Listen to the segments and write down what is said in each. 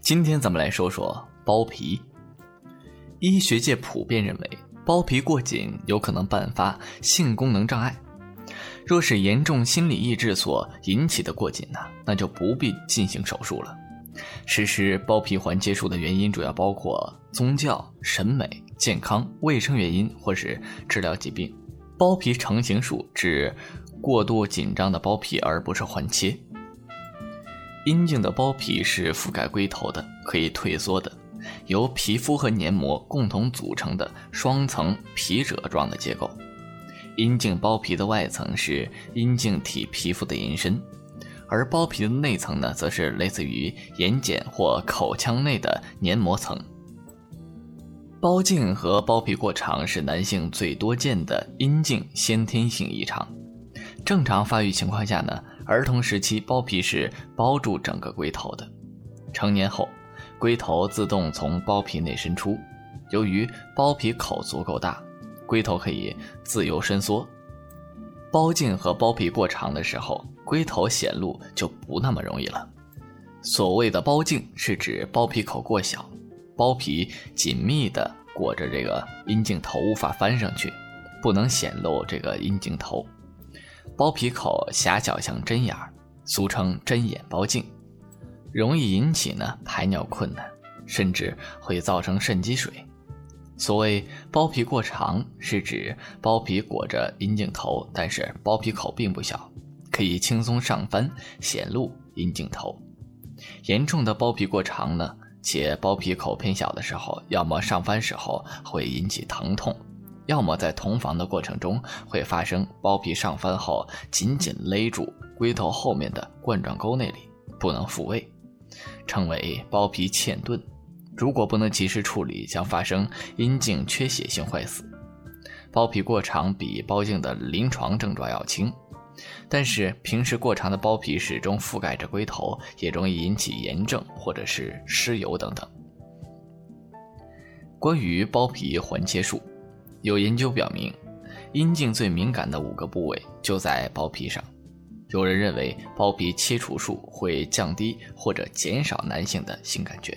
今天咱们来说说包皮。医学界普遍认为，包皮过紧有可能伴发性功能障碍。若是严重心理抑制所引起的过紧呢，那就不必进行手术了。实施包皮环切术的原因主要包括宗教、审美、健康、卫生原因，或是治疗疾病。包皮成形术指过度紧张的包皮，而不是环切。阴茎的包皮是覆盖龟头的，可以退缩的，由皮肤和黏膜共同组成的双层皮褶状的结构。阴茎包皮的外层是阴茎体皮肤的延伸。而包皮的内层呢，则是类似于眼睑或口腔内的黏膜层。包茎和包皮过长是男性最多见的阴茎先天性异常。正常发育情况下呢，儿童时期包皮是包住整个龟头的，成年后，龟头自动从包皮内伸出。由于包皮口足够大，龟头可以自由伸缩。包茎和包皮过长的时候，龟头显露就不那么容易了。所谓的包茎是指包皮口过小，包皮紧密的裹着这个阴茎头，无法翻上去，不能显露这个阴茎头。包皮口狭小像针眼儿，俗称针眼包茎，容易引起呢排尿困难，甚至会造成肾积水。所谓包皮过长，是指包皮裹着阴茎头，但是包皮口并不小，可以轻松上翻，显露阴茎头。严重的包皮过长呢，且包皮口偏小的时候，要么上翻时候会引起疼痛，要么在同房的过程中会发生包皮上翻后紧紧勒住龟头后面的冠状沟那里，不能复位，称为包皮嵌顿。如果不能及时处理，将发生阴茎缺血性坏死。包皮过长比包茎的临床症状要轻，但是平时过长的包皮始终覆盖着龟头，也容易引起炎症或者是湿疣等等。关于包皮环切术，有研究表明，阴茎最敏感的五个部位就在包皮上。有人认为包皮切除术会降低或者减少男性的性感觉。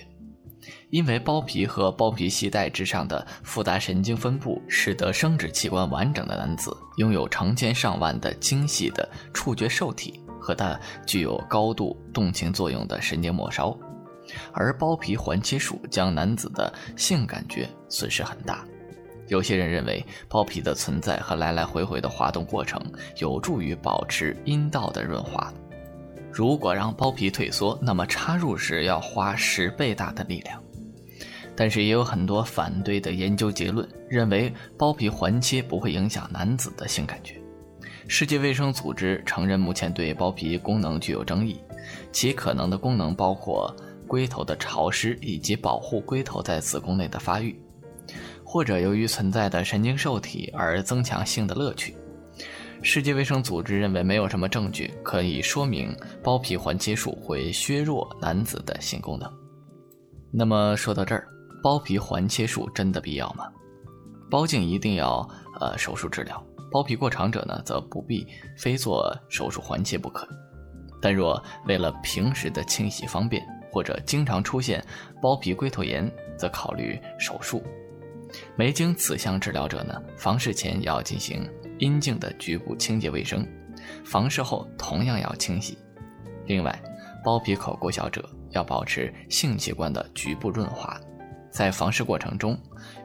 因为包皮和包皮系带之上的复杂神经分布，使得生殖器官完整的男子拥有成千上万的精细的触觉受体和它具有高度动情作用的神经末梢，而包皮环切术将男子的性感觉损失很大。有些人认为包皮的存在和来来回回的滑动过程有助于保持阴道的润滑。如果让包皮退缩，那么插入时要花十倍大的力量。但是也有很多反对的研究结论，认为包皮环切不会影响男子的性感觉。世界卫生组织承认，目前对包皮功能具有争议，其可能的功能包括龟头的潮湿以及保护龟头在子宫内的发育，或者由于存在的神经受体而增强性的乐趣。世界卫生组织认为没有什么证据可以说明包皮环切术会削弱男子的性功能。那么说到这儿，包皮环切术真的必要吗？包茎一定要呃手术治疗，包皮过长者呢则不必非做手术环切不可。但若为了平时的清洗方便，或者经常出现包皮龟头炎，则考虑手术。没经此项治疗者呢，房事前要进行。阴茎的局部清洁卫生，房事后同样要清洗。另外，包皮口过小者要保持性器官的局部润滑，在房事过程中，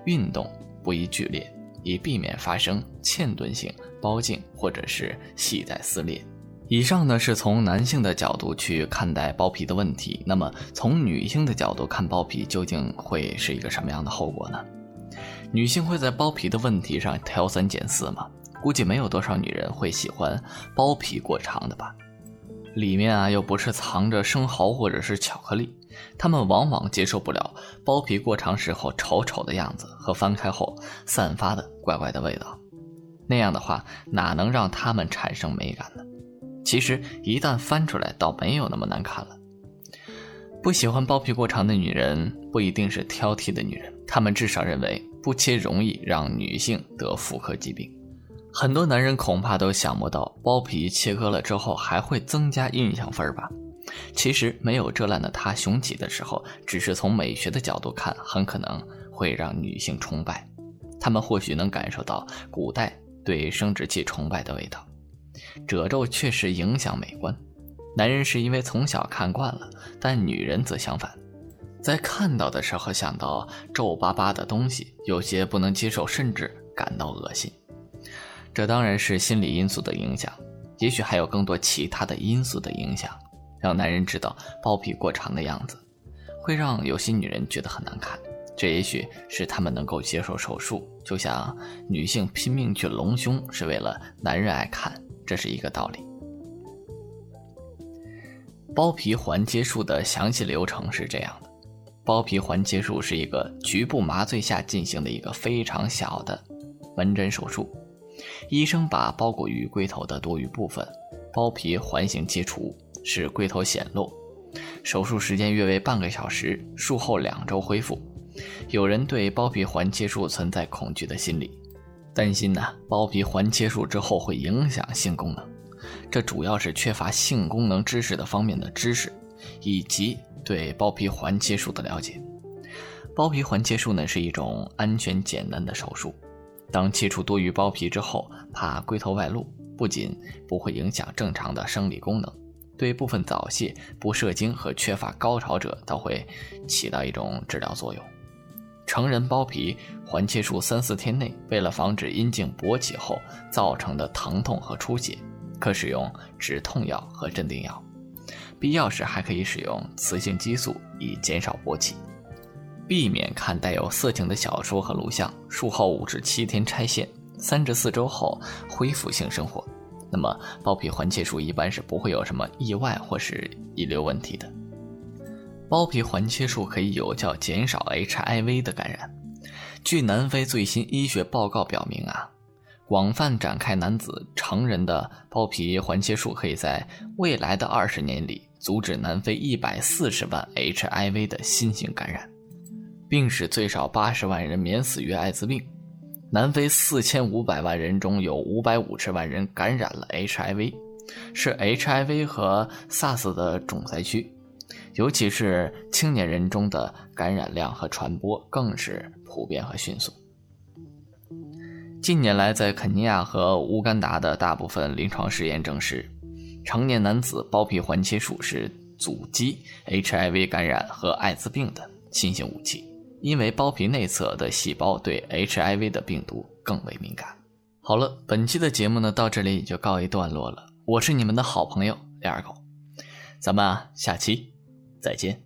运动不宜剧烈，以避免发生嵌顿性包茎或者是系带撕裂。以上呢是从男性的角度去看待包皮的问题，那么从女性的角度看包皮，究竟会是一个什么样的后果呢？女性会在包皮的问题上挑三拣四吗？估计没有多少女人会喜欢包皮过长的吧，里面啊又不是藏着生蚝或者是巧克力，她们往往接受不了包皮过长时候丑丑的样子和翻开后散发的怪怪的味道，那样的话哪能让她们产生美感呢？其实一旦翻出来，倒没有那么难看了。不喜欢包皮过长的女人不一定是挑剔的女人，她们至少认为不切容易让女性得妇科疾病。很多男人恐怕都想不到，包皮切割了之后还会增加印象分吧？其实没有遮拦的他雄起的时候，只是从美学的角度看，很可能会让女性崇拜。他们或许能感受到古代对生殖器崇拜的味道。褶皱确实影响美观，男人是因为从小看惯了，但女人则相反，在看到的时候想到皱巴巴的东西，有些不能接受，甚至感到恶心。这当然是心理因素的影响，也许还有更多其他的因素的影响，让男人知道包皮过长的样子，会让有些女人觉得很难看。这也许是他们能够接受手术，就像女性拼命去隆胸是为了男人爱看，这是一个道理。包皮环接术的详细流程是这样的：包皮环切术是一个局部麻醉下进行的一个非常小的门诊手术。医生把包裹于龟头的多余部分包皮环形切除，使龟头显露。手术时间约为半个小时，术后两周恢复。有人对包皮环切术存在恐惧的心理，担心呢包皮环切术之后会影响性功能。这主要是缺乏性功能知识的方面的知识，以及对包皮环切术的了解。包皮环切术呢是一种安全简单的手术。当切除多余包皮之后，怕龟头外露，不仅不会影响正常的生理功能，对部分早泄、不射精和缺乏高潮者，倒会起到一种治疗作用。成人包皮环切术三四天内，为了防止阴茎勃起后造成的疼痛和出血，可使用止痛药和镇定药，必要时还可以使用雌性激素以减少勃起。避免看带有色情的小说和录像。术后五至七天拆线，三至四周后恢复性生活。那么包皮环切术一般是不会有什么意外或是遗留问题的。包皮环切术可以有效减少 HIV 的感染。据南非最新医学报告表明啊，广泛展开男子成人的包皮环切术，可以在未来的二十年里阻止南非一百四十万 HIV 的新型感染。并使最少八十万人免死于艾滋病。南非四千五百万人中有五百五十万人感染了 HIV，是 HIV 和 SARS 的重灾区。尤其是青年人中的感染量和传播更是普遍和迅速。近年来，在肯尼亚和乌干达的大部分临床试验证实，成年男子包皮环切术是阻击 HIV 感染和艾滋病的新型武器。因为包皮内侧的细胞对 HIV 的病毒更为敏感。好了，本期的节目呢到这里也就告一段落了。我是你们的好朋友李二狗，咱们啊下期再见。